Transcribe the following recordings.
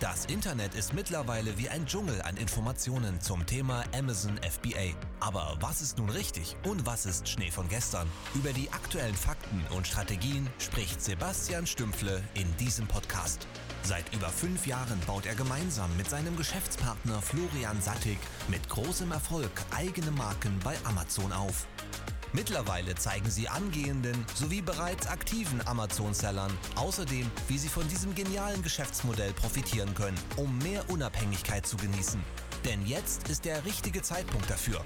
Das Internet ist mittlerweile wie ein Dschungel an Informationen zum Thema Amazon FBA. Aber was ist nun richtig und was ist Schnee von gestern? Über die aktuellen Fakten und Strategien spricht Sebastian Stümpfle in diesem Podcast. Seit über fünf Jahren baut er gemeinsam mit seinem Geschäftspartner Florian Sattig mit großem Erfolg eigene Marken bei Amazon auf. Mittlerweile zeigen sie angehenden sowie bereits aktiven Amazon-Sellern außerdem, wie sie von diesem genialen Geschäftsmodell profitieren können, um mehr Unabhängigkeit zu genießen. Denn jetzt ist der richtige Zeitpunkt dafür.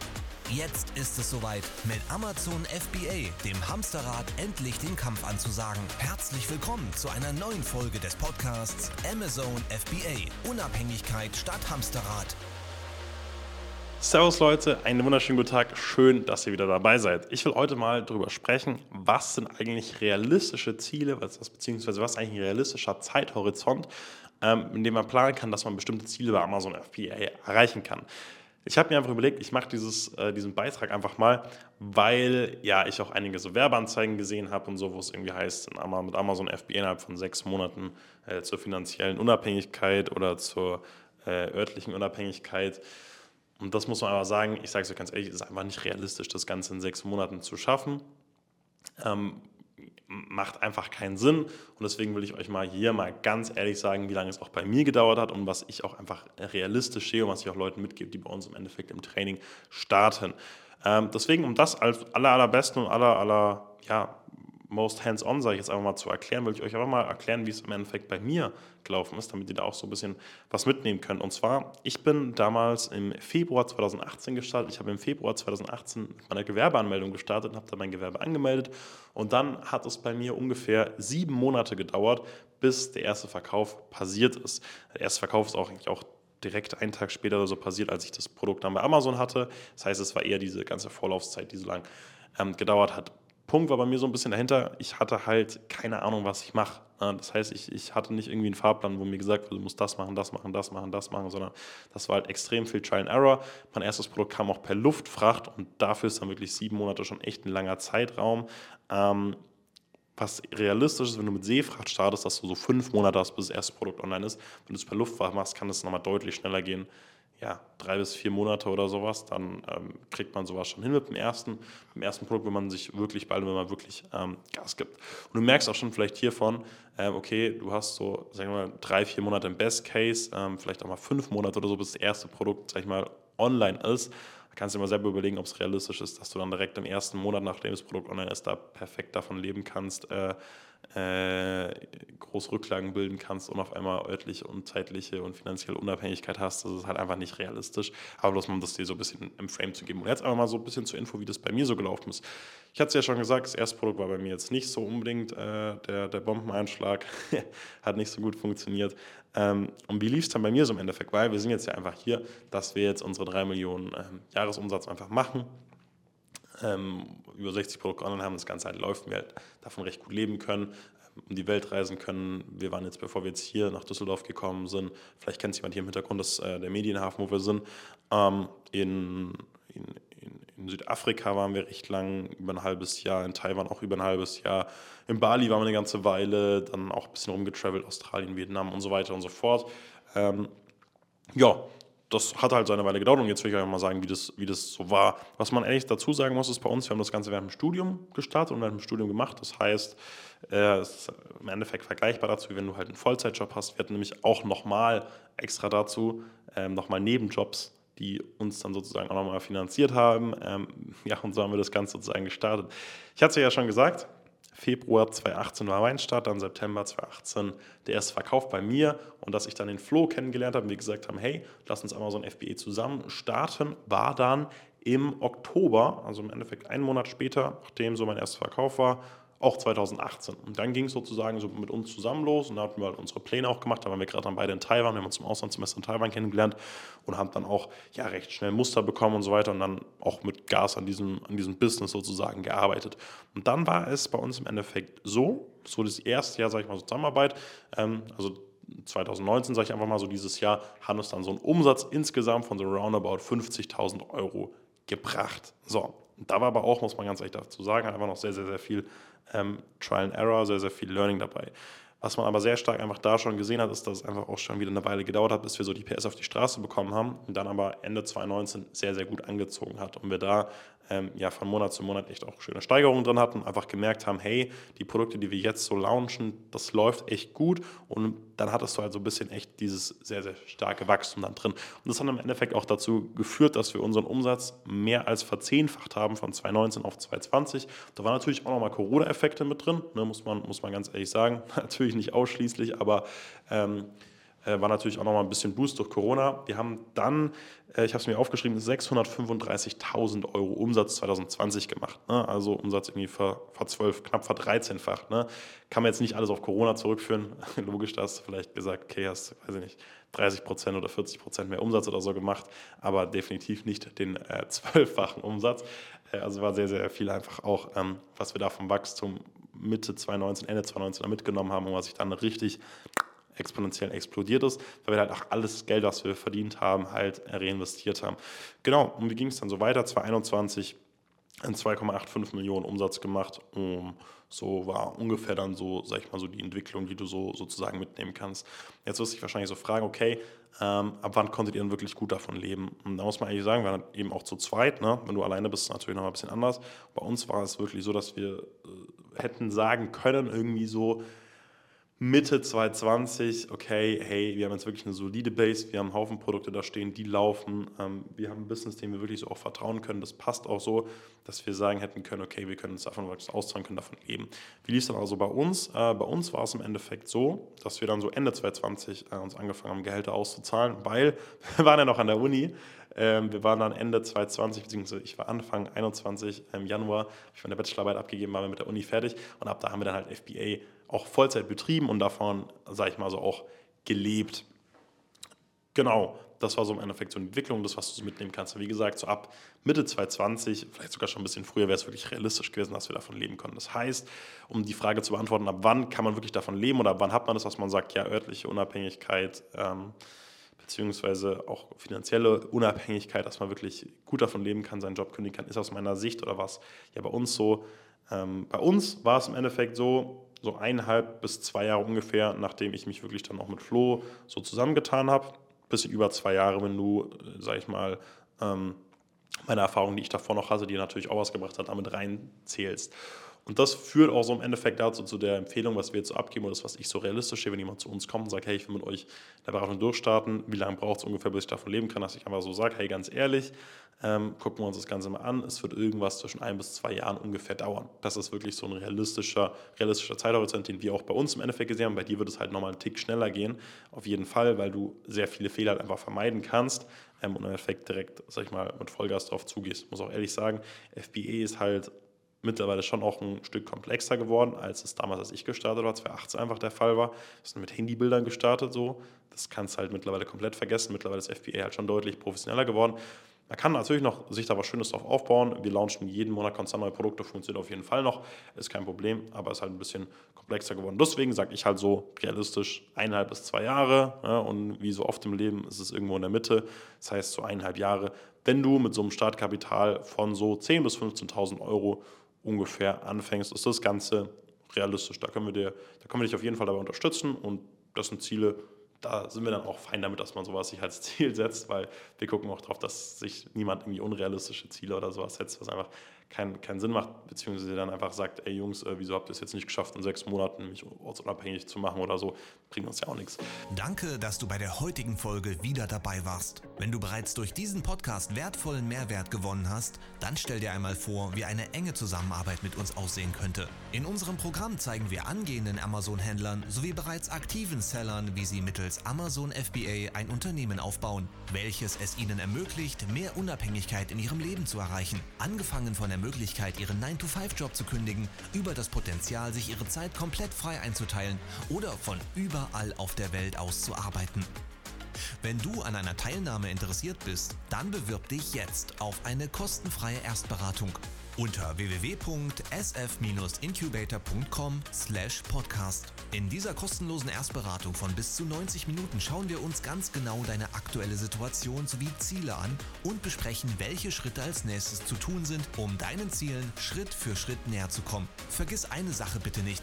Jetzt ist es soweit, mit Amazon FBA, dem Hamsterrad, endlich den Kampf anzusagen. Herzlich willkommen zu einer neuen Folge des Podcasts Amazon FBA. Unabhängigkeit statt Hamsterrad. Servus Leute, einen wunderschönen guten Tag. Schön, dass ihr wieder dabei seid. Ich will heute mal darüber sprechen, was sind eigentlich realistische Ziele, beziehungsweise was ist eigentlich ein realistischer Zeithorizont, ähm, in dem man planen kann, dass man bestimmte Ziele bei Amazon FBA erreichen kann. Ich habe mir einfach überlegt, ich mache äh, diesen Beitrag einfach mal, weil ja ich auch einige so Werbeanzeigen gesehen habe und so, wo es irgendwie heißt, mit Amazon FBA innerhalb von sechs Monaten äh, zur finanziellen Unabhängigkeit oder zur äh, örtlichen Unabhängigkeit. Und das muss man aber sagen, ich sage es euch ganz ehrlich, es ist einfach nicht realistisch, das Ganze in sechs Monaten zu schaffen. Ähm, macht einfach keinen Sinn. Und deswegen will ich euch mal hier mal ganz ehrlich sagen, wie lange es auch bei mir gedauert hat und was ich auch einfach realistisch sehe und was ich auch Leuten mitgebe, die bei uns im Endeffekt im Training starten. Ähm, deswegen, um das als aller, allerbesten und aller, aller, ja, most hands-on, sage ich jetzt einfach mal, zu erklären, will ich euch einfach mal erklären, wie es im Endeffekt bei mir gelaufen ist, damit ihr da auch so ein bisschen was mitnehmen könnt. Und zwar, ich bin damals im Februar 2018 gestartet. Ich habe im Februar 2018 mit meiner Gewerbeanmeldung gestartet und habe da mein Gewerbe angemeldet. Und dann hat es bei mir ungefähr sieben Monate gedauert, bis der erste Verkauf passiert ist. Der erste Verkauf ist auch eigentlich auch direkt einen Tag später oder so passiert, als ich das Produkt dann bei Amazon hatte. Das heißt, es war eher diese ganze Vorlaufzeit, die so lang ähm, gedauert hat. Punkt war bei mir so ein bisschen dahinter, ich hatte halt keine Ahnung, was ich mache. Das heißt, ich, ich hatte nicht irgendwie einen Fahrplan, wo mir gesagt wurde, du musst das machen, das machen, das machen, das machen, sondern das war halt extrem viel Trial and Error. Mein erstes Produkt kam auch per Luftfracht und dafür ist dann wirklich sieben Monate schon echt ein langer Zeitraum. Ähm, was realistisch ist, wenn du mit Seefracht startest, dass du so fünf Monate hast, bis das erste Produkt online ist. Wenn du es per Luftfracht machst, kann es nochmal deutlich schneller gehen ja, drei bis vier Monate oder sowas, dann ähm, kriegt man sowas schon hin mit dem ersten, mit dem ersten Produkt, wenn man sich wirklich bald, wenn man wirklich ähm, Gas gibt. Und du merkst auch schon vielleicht hiervon, äh, okay, du hast so, sagen wir mal, drei, vier Monate im Best Case, ähm, vielleicht auch mal fünf Monate oder so, bis das erste Produkt, sag ich mal, online ist. Da kannst du dir mal selber überlegen, ob es realistisch ist, dass du dann direkt im ersten Monat, nachdem das Produkt online ist, da perfekt davon leben kannst, äh, äh, groß Rücklagen bilden kannst und auf einmal örtliche und zeitliche und finanzielle Unabhängigkeit hast. Das ist halt einfach nicht realistisch. Aber bloß um das dir so ein bisschen im Frame zu geben. Und jetzt einfach mal so ein bisschen zur Info, wie das bei mir so gelaufen ist. Ich hatte es ja schon gesagt, das erste Produkt war bei mir jetzt nicht so unbedingt äh, der, der Bombeneinschlag. Hat nicht so gut funktioniert. Ähm, und wie lief es dann bei mir so im Endeffekt? Weil wir sind jetzt ja einfach hier, dass wir jetzt unsere 3 Millionen ähm, Jahresumsatz einfach machen ähm, über 60 Produkte online haben, das Ganze halt läuft, wir halt davon recht gut leben können, ähm, um die Welt reisen können. Wir waren jetzt, bevor wir jetzt hier nach Düsseldorf gekommen sind, vielleicht kennt jemand hier im Hintergrund, das ist äh, der Medienhafen, wo wir sind, ähm, in, in, in, Südafrika waren wir recht lang, über ein halbes Jahr, in Taiwan auch über ein halbes Jahr, in Bali waren wir eine ganze Weile, dann auch ein bisschen rumgetravelt, Australien, Vietnam und so weiter und so fort. Ähm, ja, das hat halt seine Weile gedauert und jetzt will ich euch mal sagen, wie das, wie das so war. Was man ehrlich dazu sagen muss, ist bei uns, wir haben das Ganze während dem Studium gestartet und während dem Studium gemacht. Das heißt, äh, es ist im Endeffekt vergleichbar dazu, wie wenn du halt einen Vollzeitjob hast. Wir hatten nämlich auch nochmal extra dazu, ähm, nochmal Nebenjobs, die uns dann sozusagen auch nochmal finanziert haben. Ähm, ja, und so haben wir das Ganze sozusagen gestartet. Ich hatte es ja schon gesagt, Februar 2018 war mein Start, dann September 2018 der erste Verkauf bei mir und dass ich dann den Flo kennengelernt habe und wir gesagt haben, hey, lass uns Amazon FBA zusammen starten, war dann im Oktober, also im Endeffekt einen Monat später, nachdem so mein erster Verkauf war, auch 2018. Und dann ging es sozusagen so mit uns zusammen los und da hatten wir halt unsere Pläne auch gemacht. Da waren wir gerade dann beide in Taiwan, wir haben uns zum Auslandssemester in Taiwan kennengelernt und haben dann auch ja, recht schnell Muster bekommen und so weiter und dann auch mit Gas an diesem, an diesem Business sozusagen gearbeitet. Und dann war es bei uns im Endeffekt so, so das erste Jahr, sage ich mal, Zusammenarbeit, ähm, also 2019, sage ich einfach mal so, dieses Jahr haben uns dann so einen Umsatz insgesamt von so roundabout 50.000 Euro gebracht. So, da war aber auch, muss man ganz ehrlich dazu sagen, einfach noch sehr, sehr, sehr viel ähm, Trial and Error, sehr, sehr viel Learning dabei. Was man aber sehr stark einfach da schon gesehen hat, ist, dass es einfach auch schon wieder eine Weile gedauert hat, bis wir so die PS auf die Straße bekommen haben und dann aber Ende 2019 sehr, sehr gut angezogen hat und wir da ähm, ja von Monat zu Monat echt auch schöne Steigerungen drin hatten, einfach gemerkt haben, hey, die Produkte, die wir jetzt so launchen, das läuft echt gut und dann hattest du halt so ein bisschen echt dieses sehr, sehr starke Wachstum dann drin. Und das hat im Endeffekt auch dazu geführt, dass wir unseren Umsatz mehr als verzehnfacht haben von 2019 auf 2020. Da waren natürlich auch nochmal Corona-Effekte mit drin, ne, muss, man, muss man ganz ehrlich sagen. natürlich nicht ausschließlich, aber ähm, äh, war natürlich auch nochmal ein bisschen Boost durch Corona. Wir haben dann, äh, ich habe es mir aufgeschrieben, 635.000 Euro Umsatz 2020 gemacht. Ne? Also Umsatz irgendwie ver, ver 12, knapp ver 13-fach. Ne? Kann man jetzt nicht alles auf Corona zurückführen. Logisch, da hast du vielleicht gesagt, okay, hast, weiß ich nicht, 30 Prozent oder 40 Prozent mehr Umsatz oder so gemacht, aber definitiv nicht den äh, zwölffachen äh, Umsatz. Äh, also war sehr, sehr viel einfach auch, ähm, was wir da vom Wachstum Mitte 2019, Ende 2019 mitgenommen haben und was sich dann richtig exponentiell explodiert ist, weil wir halt auch alles Geld, was wir verdient haben, halt reinvestiert haben. Genau, und wie ging es dann so weiter? 2021 in 2,85 Millionen Umsatz gemacht. Um, so war ungefähr dann so, sag ich mal, so die Entwicklung, die du so sozusagen mitnehmen kannst. Jetzt wirst du dich wahrscheinlich so fragen, okay, ähm, ab wann konntet ihr denn wirklich gut davon leben? Und da muss man eigentlich sagen, wir waren eben auch zu zweit, ne? wenn du alleine bist, ist natürlich noch ein bisschen anders. Bei uns war es wirklich so, dass wir äh, hätten sagen können, irgendwie so, Mitte 2020, okay, hey, wir haben jetzt wirklich eine solide Base, wir haben einen Haufen Produkte da stehen, die laufen, ähm, wir haben ein Business, dem wir wirklich so auch vertrauen können. Das passt auch so, dass wir sagen hätten können, okay, wir können uns davon auszahlen, können davon leben. Wie lief es dann also bei uns? Äh, bei uns war es im Endeffekt so, dass wir dann so Ende 2020 äh, uns angefangen haben, Gehälter auszuzahlen, weil wir waren ja noch an der Uni. Ähm, wir waren dann Ende 2020, beziehungsweise ich war Anfang 21 im Januar, ich meine Bachelorarbeit abgegeben, waren wir mit der Uni fertig und ab da haben wir dann halt FBA auch Vollzeit betrieben und davon, sage ich mal so, auch gelebt. Genau, das war so im Endeffekt so eine Entwicklung, das, was du so mitnehmen kannst. Wie gesagt, so ab Mitte 2020, vielleicht sogar schon ein bisschen früher, wäre es wirklich realistisch gewesen, dass wir davon leben können. Das heißt, um die Frage zu beantworten, ab wann kann man wirklich davon leben oder ab wann hat man das, was man sagt, ja, örtliche Unabhängigkeit, ähm, beziehungsweise auch finanzielle Unabhängigkeit, dass man wirklich gut davon leben kann, seinen Job kündigen kann, ist aus meiner Sicht oder was ja bei uns so. Ähm, bei uns war es im Endeffekt so, so eineinhalb bis zwei Jahre ungefähr, nachdem ich mich wirklich dann auch mit Flo so zusammengetan habe. Bisschen über zwei Jahre, wenn du, sag ich mal, ähm, meine Erfahrungen, die ich davor noch hatte, die natürlich auch was gebracht hat, damit reinzählst. Und das führt auch so im Endeffekt dazu, zu der Empfehlung, was wir jetzt so abgeben oder das, was ich so realistisch sehe, wenn jemand zu uns kommt und sagt, hey, ich will mit euch in der Beratung durchstarten, wie lange braucht es ungefähr, bis ich davon leben kann, dass ich einfach so sage, hey, ganz ehrlich, ähm, gucken wir uns das Ganze mal an, es wird irgendwas zwischen ein bis zwei Jahren ungefähr dauern. Das ist wirklich so ein realistischer, realistischer Zeithorizont, den wir auch bei uns im Endeffekt gesehen haben. Bei dir wird es halt nochmal einen Tick schneller gehen, auf jeden Fall, weil du sehr viele Fehler halt einfach vermeiden kannst ähm, und im Endeffekt direkt, sag ich mal, mit Vollgas drauf zugehst. Muss auch ehrlich sagen, FBA ist halt mittlerweile schon auch ein Stück komplexer geworden, als es damals, als ich gestartet war, 2018 einfach der Fall war. Wir sind mit Handybildern gestartet so. Das kannst du halt mittlerweile komplett vergessen. Mittlerweile ist FBA halt schon deutlich professioneller geworden. Man kann natürlich noch sich da was Schönes drauf aufbauen. Wir launchen jeden Monat konstant neue Produkte, funktioniert auf jeden Fall noch, ist kein Problem, aber ist halt ein bisschen komplexer geworden. Deswegen sage ich halt so realistisch eineinhalb bis zwei Jahre ja, und wie so oft im Leben ist es irgendwo in der Mitte. Das heißt so eineinhalb Jahre, wenn du mit so einem Startkapital von so 10.000 bis 15.000 Euro ungefähr anfängst, ist das Ganze realistisch. Da können wir, dir, da können wir dich auf jeden Fall dabei unterstützen und das sind Ziele, da sind wir dann auch fein damit, dass man sowas sich als Ziel setzt, weil wir gucken auch darauf, dass sich niemand irgendwie unrealistische Ziele oder sowas setzt, was einfach keinen kein Sinn macht, beziehungsweise dann einfach sagt, ey Jungs, äh, wieso habt ihr es jetzt nicht geschafft, in sechs Monaten mich ortsunabhängig zu machen oder so, bringt uns ja auch nichts. Danke, dass du bei der heutigen Folge wieder dabei warst. Wenn du bereits durch diesen Podcast wertvollen Mehrwert gewonnen hast, dann stell dir einmal vor, wie eine enge Zusammenarbeit mit uns aussehen könnte. In unserem Programm zeigen wir angehenden Amazon-Händlern sowie bereits aktiven Sellern, wie sie mittels Amazon FBA ein Unternehmen aufbauen, welches es ihnen ermöglicht, mehr Unabhängigkeit in ihrem Leben zu erreichen. Angefangen von der Möglichkeit, ihren 9-to-5-Job zu kündigen, über das Potenzial, sich ihre Zeit komplett frei einzuteilen oder von überall auf der Welt aus zu arbeiten. Wenn du an einer Teilnahme interessiert bist, dann bewirb dich jetzt auf eine kostenfreie Erstberatung unter www.sf-incubator.com/podcast. In dieser kostenlosen Erstberatung von bis zu 90 Minuten schauen wir uns ganz genau deine aktuelle Situation sowie Ziele an und besprechen, welche Schritte als nächstes zu tun sind, um deinen Zielen Schritt für Schritt näher zu kommen. Vergiss eine Sache bitte nicht.